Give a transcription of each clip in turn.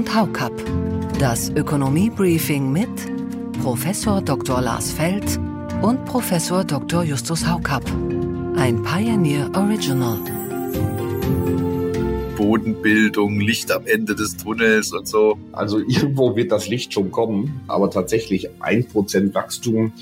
und Haukapp. Das Ökonomie-Briefing mit Professor Dr. Lars Feld und Professor Dr. Justus Haukapp. Ein Pioneer Original. Bodenbildung, Licht am Ende des Tunnels und so. Also irgendwo wird das Licht schon kommen, aber tatsächlich ein Prozent Wachstum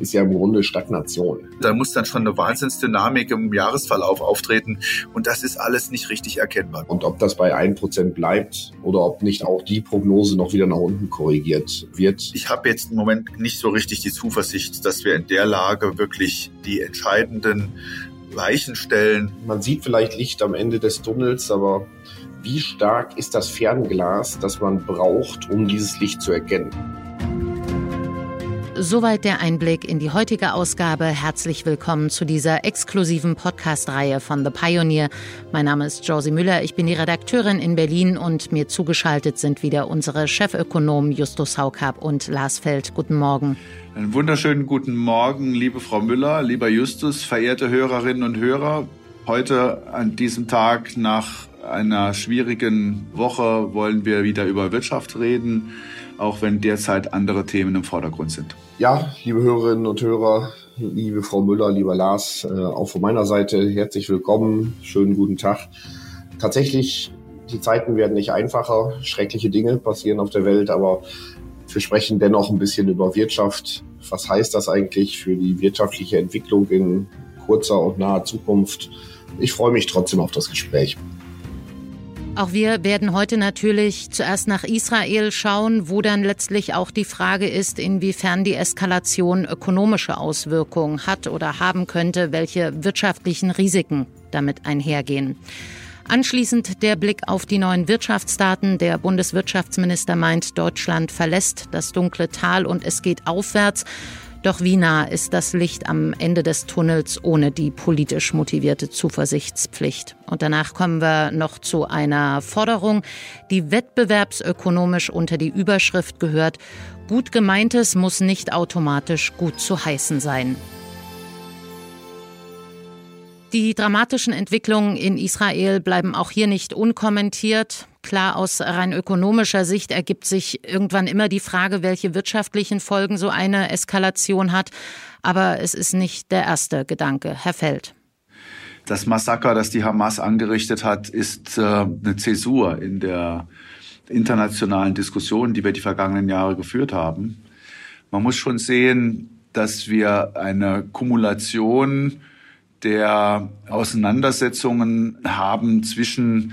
ist ja im Grunde Stagnation. Da muss dann schon eine Wahnsinnsdynamik im Jahresverlauf auftreten und das ist alles nicht richtig erkennbar. Und ob das bei 1% bleibt oder ob nicht auch die Prognose noch wieder nach unten korrigiert wird. Ich habe jetzt im Moment nicht so richtig die Zuversicht, dass wir in der Lage wirklich die entscheidenden Weichen stellen. Man sieht vielleicht Licht am Ende des Tunnels, aber wie stark ist das Fernglas, das man braucht, um dieses Licht zu erkennen? Soweit der Einblick in die heutige Ausgabe. Herzlich willkommen zu dieser exklusiven Podcast-Reihe von The Pioneer. Mein Name ist Josie Müller, ich bin die Redakteurin in Berlin und mir zugeschaltet sind wieder unsere Chefökonomen Justus Haukapp und Lars Feld. Guten Morgen. Einen wunderschönen guten Morgen, liebe Frau Müller, lieber Justus, verehrte Hörerinnen und Hörer. Heute an diesem Tag nach einer schwierigen Woche wollen wir wieder über Wirtschaft reden, auch wenn derzeit andere Themen im Vordergrund sind. Ja, liebe Hörerinnen und Hörer, liebe Frau Müller, lieber Lars, äh, auch von meiner Seite herzlich willkommen, schönen guten Tag. Tatsächlich, die Zeiten werden nicht einfacher, schreckliche Dinge passieren auf der Welt, aber wir sprechen dennoch ein bisschen über Wirtschaft. Was heißt das eigentlich für die wirtschaftliche Entwicklung in kurzer und naher Zukunft? Ich freue mich trotzdem auf das Gespräch. Auch wir werden heute natürlich zuerst nach Israel schauen, wo dann letztlich auch die Frage ist, inwiefern die Eskalation ökonomische Auswirkungen hat oder haben könnte, welche wirtschaftlichen Risiken damit einhergehen. Anschließend der Blick auf die neuen Wirtschaftsdaten. Der Bundeswirtschaftsminister meint, Deutschland verlässt das dunkle Tal und es geht aufwärts. Doch wie nah ist das Licht am Ende des Tunnels ohne die politisch motivierte Zuversichtspflicht? Und danach kommen wir noch zu einer Forderung, die wettbewerbsökonomisch unter die Überschrift gehört. Gut gemeintes muss nicht automatisch gut zu heißen sein. Die dramatischen Entwicklungen in Israel bleiben auch hier nicht unkommentiert. Klar, aus rein ökonomischer Sicht ergibt sich irgendwann immer die Frage, welche wirtschaftlichen Folgen so eine Eskalation hat. Aber es ist nicht der erste Gedanke. Herr Feld. Das Massaker, das die Hamas angerichtet hat, ist äh, eine Zäsur in der internationalen Diskussion, die wir die vergangenen Jahre geführt haben. Man muss schon sehen, dass wir eine Kumulation der Auseinandersetzungen haben zwischen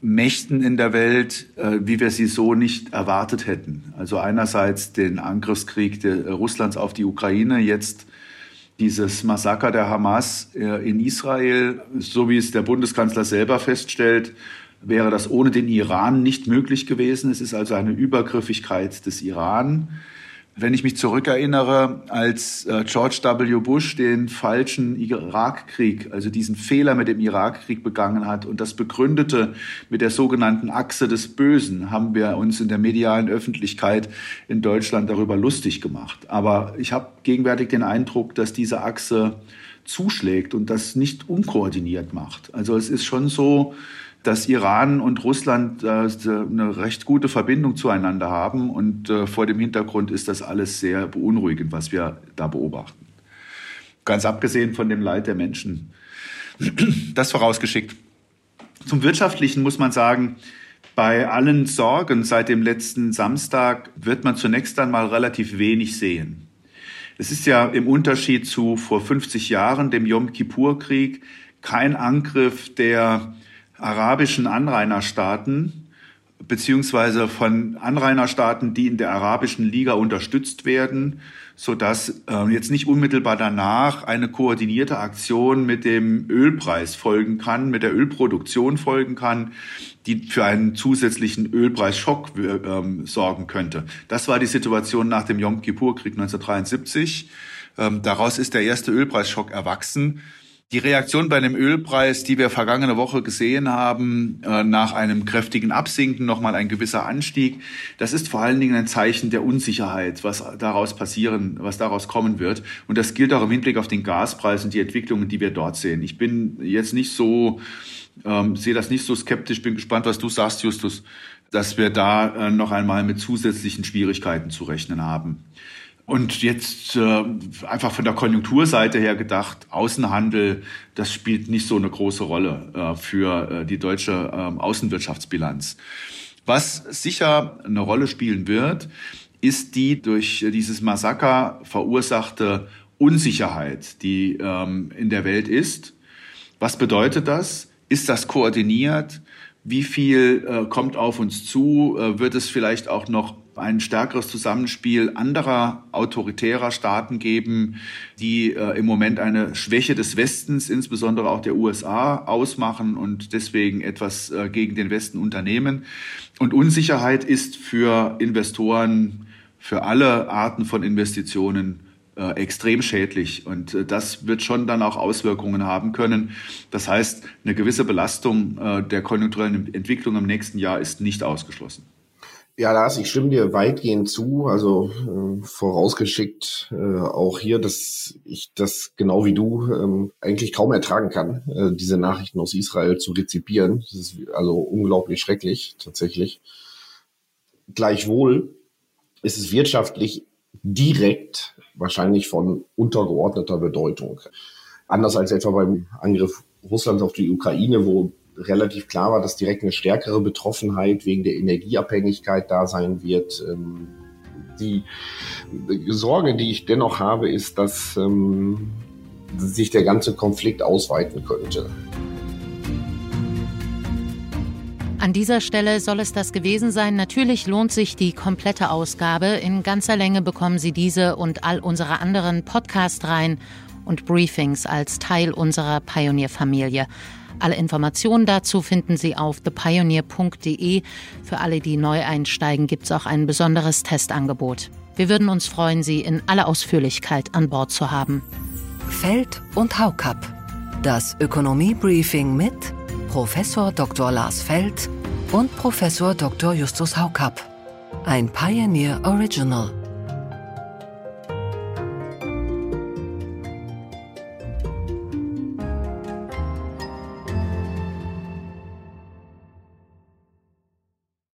Mächten in der Welt, äh, wie wir sie so nicht erwartet hätten. Also einerseits den Angriffskrieg Russlands auf die Ukraine, jetzt dieses Massaker der Hamas äh, in Israel, so wie es der Bundeskanzler selber feststellt, wäre das ohne den Iran nicht möglich gewesen. Es ist also eine Übergriffigkeit des Iran. Wenn ich mich zurückerinnere, als äh, George W. Bush den falschen Irakkrieg, also diesen Fehler mit dem Irakkrieg begangen hat und das begründete mit der sogenannten Achse des Bösen, haben wir uns in der medialen Öffentlichkeit in Deutschland darüber lustig gemacht. Aber ich habe gegenwärtig den Eindruck, dass diese Achse zuschlägt und das nicht unkoordiniert macht. Also es ist schon so, dass Iran und Russland äh, eine recht gute Verbindung zueinander haben. Und äh, vor dem Hintergrund ist das alles sehr beunruhigend, was wir da beobachten. Ganz abgesehen von dem Leid der Menschen. Das vorausgeschickt. Zum Wirtschaftlichen muss man sagen, bei allen Sorgen seit dem letzten Samstag wird man zunächst einmal relativ wenig sehen. Es ist ja im Unterschied zu vor 50 Jahren, dem Yom Kippur-Krieg, kein Angriff der arabischen Anrainerstaaten beziehungsweise von Anrainerstaaten, die in der arabischen Liga unterstützt werden, so dass äh, jetzt nicht unmittelbar danach eine koordinierte Aktion mit dem Ölpreis folgen kann, mit der Ölproduktion folgen kann, die für einen zusätzlichen Ölpreisschock äh, sorgen könnte. Das war die Situation nach dem Yom Kippur-Krieg 1973. Ähm, daraus ist der erste Ölpreisschock erwachsen. Die Reaktion bei dem Ölpreis, die wir vergangene Woche gesehen haben, äh, nach einem kräftigen Absinken nochmal ein gewisser Anstieg, das ist vor allen Dingen ein Zeichen der Unsicherheit, was daraus passieren, was daraus kommen wird. Und das gilt auch im Hinblick auf den Gaspreis und die Entwicklungen, die wir dort sehen. Ich bin jetzt nicht so, ähm, sehe das nicht so skeptisch, bin gespannt, was du sagst, Justus, dass wir da äh, noch einmal mit zusätzlichen Schwierigkeiten zu rechnen haben. Und jetzt äh, einfach von der Konjunkturseite her gedacht, Außenhandel, das spielt nicht so eine große Rolle äh, für äh, die deutsche äh, Außenwirtschaftsbilanz. Was sicher eine Rolle spielen wird, ist die durch dieses Massaker verursachte Unsicherheit, die ähm, in der Welt ist. Was bedeutet das? Ist das koordiniert? Wie viel äh, kommt auf uns zu? Äh, wird es vielleicht auch noch ein stärkeres Zusammenspiel anderer autoritärer Staaten geben, die äh, im Moment eine Schwäche des Westens, insbesondere auch der USA, ausmachen und deswegen etwas äh, gegen den Westen unternehmen. Und Unsicherheit ist für Investoren, für alle Arten von Investitionen äh, extrem schädlich. Und äh, das wird schon dann auch Auswirkungen haben können. Das heißt, eine gewisse Belastung äh, der konjunkturellen Entwicklung im nächsten Jahr ist nicht ausgeschlossen. Ja, Lars, ich stimme dir weitgehend zu. Also äh, vorausgeschickt äh, auch hier, dass ich das genau wie du ähm, eigentlich kaum ertragen kann, äh, diese Nachrichten aus Israel zu rezipieren. Das ist also unglaublich schrecklich tatsächlich. Gleichwohl ist es wirtschaftlich direkt wahrscheinlich von untergeordneter Bedeutung. Anders als etwa beim Angriff Russlands auf die Ukraine, wo relativ klar war, dass direkt eine stärkere Betroffenheit wegen der Energieabhängigkeit da sein wird. Ähm, die Sorge, die ich dennoch habe, ist, dass ähm, sich der ganze Konflikt ausweiten könnte. An dieser Stelle soll es das gewesen sein. Natürlich lohnt sich die komplette Ausgabe. In ganzer Länge bekommen Sie diese und all unsere anderen Podcast-Reihen und Briefings als Teil unserer Pioneer-Familie. Alle Informationen dazu finden Sie auf thepioneer.de. Für alle, die neu einsteigen, gibt es auch ein besonderes Testangebot. Wir würden uns freuen, Sie in aller Ausführlichkeit an Bord zu haben. Feld und Haukapp. Das Ökonomie-Briefing mit Professor Dr. Lars Feld und Professor Dr. Justus Haukapp. Ein Pioneer Original.